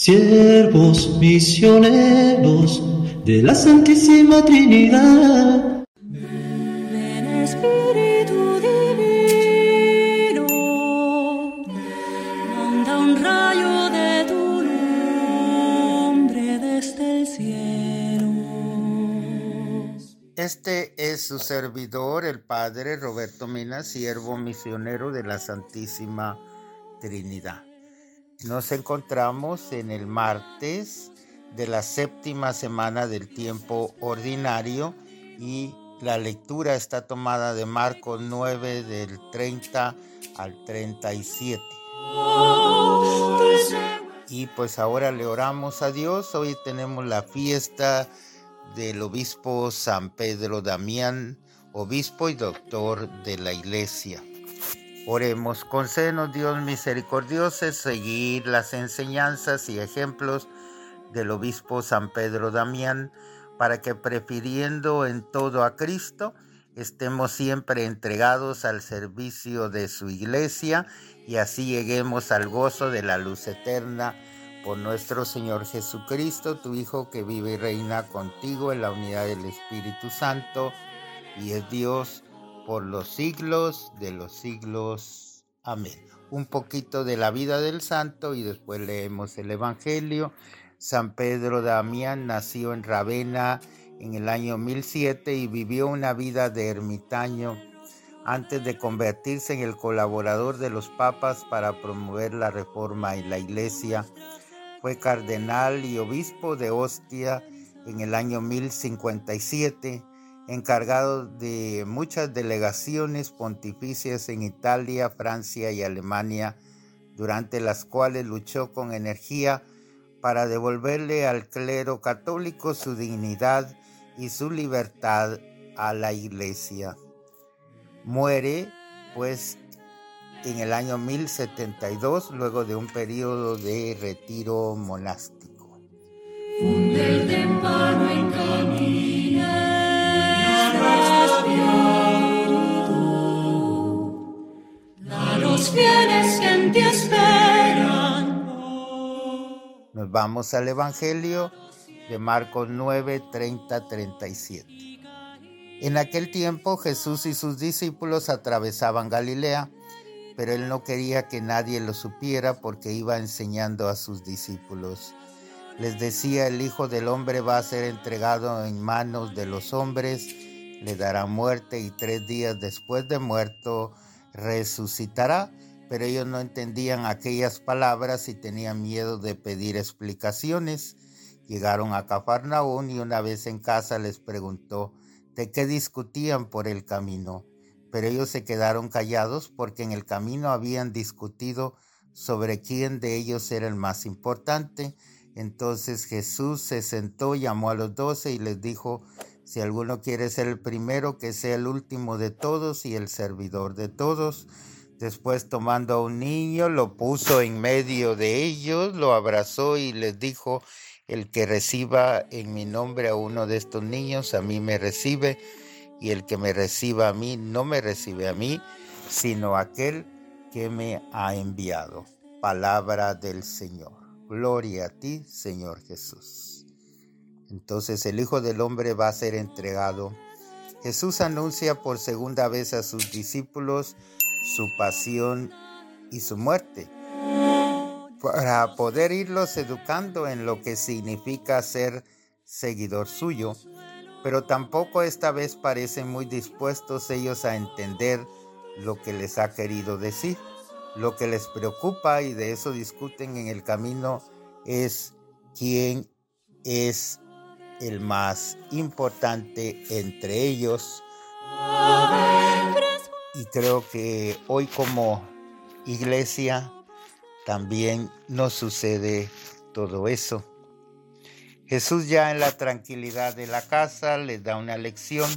siervos misioneros de la Santísima Trinidad. Ven Espíritu Divino, manda un rayo de tu nombre desde el cielo. Este es su servidor, el Padre Roberto Mina, siervo misionero de la Santísima Trinidad. Nos encontramos en el martes de la séptima semana del tiempo ordinario y la lectura está tomada de Marcos 9 del 30 al 37. Y pues ahora le oramos a Dios. Hoy tenemos la fiesta del obispo San Pedro Damián, obispo y doctor de la iglesia. Oremos, concédenos Dios misericordioso seguir las enseñanzas y ejemplos del obispo San Pedro Damián, para que prefiriendo en todo a Cristo, estemos siempre entregados al servicio de su iglesia y así lleguemos al gozo de la luz eterna por nuestro Señor Jesucristo, tu Hijo que vive y reina contigo en la unidad del Espíritu Santo y es Dios por los siglos de los siglos. Amén. Un poquito de la vida del santo y después leemos el Evangelio. San Pedro Damián nació en Ravenna en el año 1007 y vivió una vida de ermitaño antes de convertirse en el colaborador de los papas para promover la reforma en la iglesia. Fue cardenal y obispo de Ostia en el año 1057, encargado de muchas delegaciones pontificias en Italia, Francia y Alemania, durante las cuales luchó con energía para devolverle al clero católico su dignidad y su libertad a la iglesia. Muere, pues, en el año 1072, luego de un periodo de retiro monástico. Nos vamos al Evangelio de Marcos 9, 30, 37. En aquel tiempo Jesús y sus discípulos atravesaban Galilea, pero él no quería que nadie lo supiera porque iba enseñando a sus discípulos. Les decía, el Hijo del Hombre va a ser entregado en manos de los hombres, le dará muerte y tres días después de muerto resucitará. Pero ellos no entendían aquellas palabras y tenían miedo de pedir explicaciones. Llegaron a Cafarnaún y una vez en casa les preguntó de qué discutían por el camino. Pero ellos se quedaron callados porque en el camino habían discutido sobre quién de ellos era el más importante. Entonces Jesús se sentó, llamó a los doce y les dijo, si alguno quiere ser el primero, que sea el último de todos y el servidor de todos. Después tomando a un niño, lo puso en medio de ellos, lo abrazó y les dijo, el que reciba en mi nombre a uno de estos niños, a mí me recibe, y el que me reciba a mí, no me recibe a mí, sino aquel que me ha enviado. Palabra del Señor. Gloria a ti, Señor Jesús. Entonces el Hijo del Hombre va a ser entregado. Jesús anuncia por segunda vez a sus discípulos su pasión y su muerte para poder irlos educando en lo que significa ser seguidor suyo, pero tampoco esta vez parecen muy dispuestos ellos a entender lo que les ha querido decir. Lo que les preocupa y de eso discuten en el camino es quién es el más importante entre ellos. Y creo que hoy como iglesia también nos sucede todo eso. Jesús ya en la tranquilidad de la casa les da una lección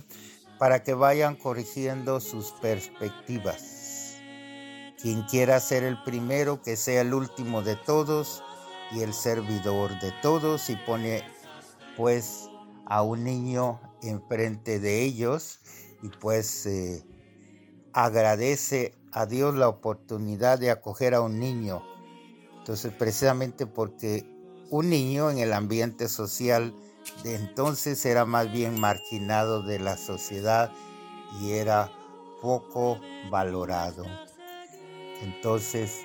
para que vayan corrigiendo sus perspectivas. Quien quiera ser el primero, que sea el último de todos y el servidor de todos y pone pues a un niño enfrente de ellos y pues eh, agradece a Dios la oportunidad de acoger a un niño. Entonces, precisamente porque un niño en el ambiente social de entonces era más bien marginado de la sociedad y era poco valorado. Entonces,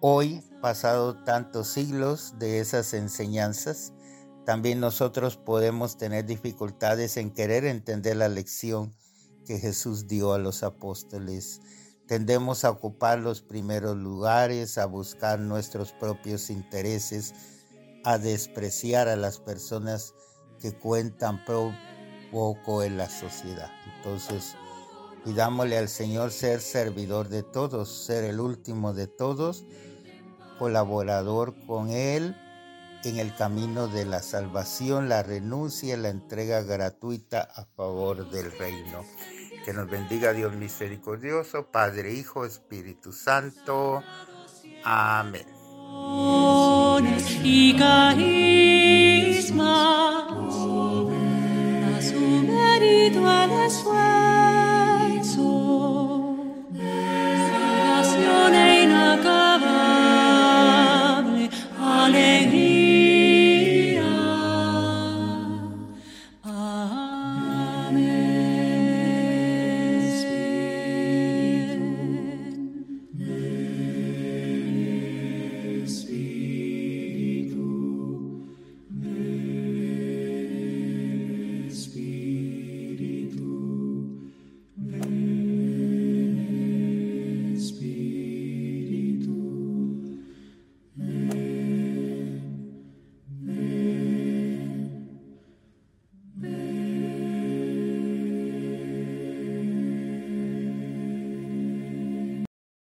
hoy, pasado tantos siglos de esas enseñanzas, también nosotros podemos tener dificultades en querer entender la lección que Jesús dio a los apóstoles. Tendemos a ocupar los primeros lugares, a buscar nuestros propios intereses, a despreciar a las personas que cuentan poco en la sociedad. Entonces, pidámosle al Señor ser servidor de todos, ser el último de todos, colaborador con Él en el camino de la salvación, la renuncia y la entrega gratuita a favor del reino. Que nos bendiga Dios misericordioso, Padre, Hijo, Espíritu Santo. Amén.